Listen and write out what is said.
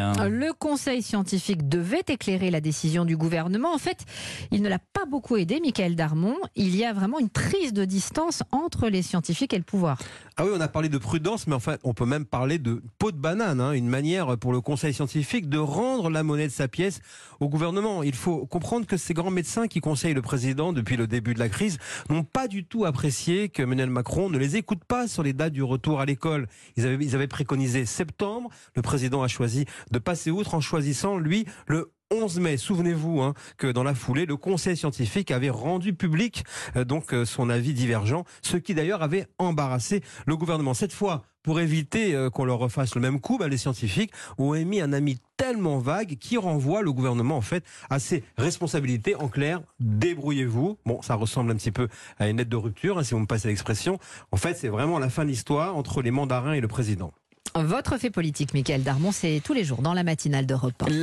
Um, Le conseil scientifique devait éclairer la décision du gouvernement. En fait, il ne l'a pas beaucoup aidé, Michael Darmon. Il y a vraiment une prise de distance entre les scientifiques et le pouvoir. Ah oui, on a parlé de prudence, mais en fait, on peut même parler de peau de banane, hein, une manière pour le conseil scientifique de rendre la monnaie de sa pièce au gouvernement. Il faut comprendre que ces grands médecins qui conseillent le président depuis le début de la crise n'ont pas du tout apprécié que Emmanuel Macron ne les écoute pas sur les dates du retour à l'école. Ils avaient, ils avaient préconisé septembre. Le président a choisi de passer outre en choisissant, lui, le 11 mai. Souvenez-vous hein, que dans la foulée, le Conseil scientifique avait rendu public euh, donc euh, son avis divergent, ce qui d'ailleurs avait embarrassé le gouvernement. Cette fois, pour éviter euh, qu'on leur refasse le même coup, bah, les scientifiques ont émis un ami tellement vague qui renvoie le gouvernement en fait à ses responsabilités. En clair, débrouillez-vous. Bon, ça ressemble un petit peu à une lettre de rupture, hein, si vous me passez l'expression. En fait, c'est vraiment la fin de l'histoire entre les mandarins et le président. Votre fait politique, Michael Darmon, c'est tous les jours dans la matinale d'Europe 1.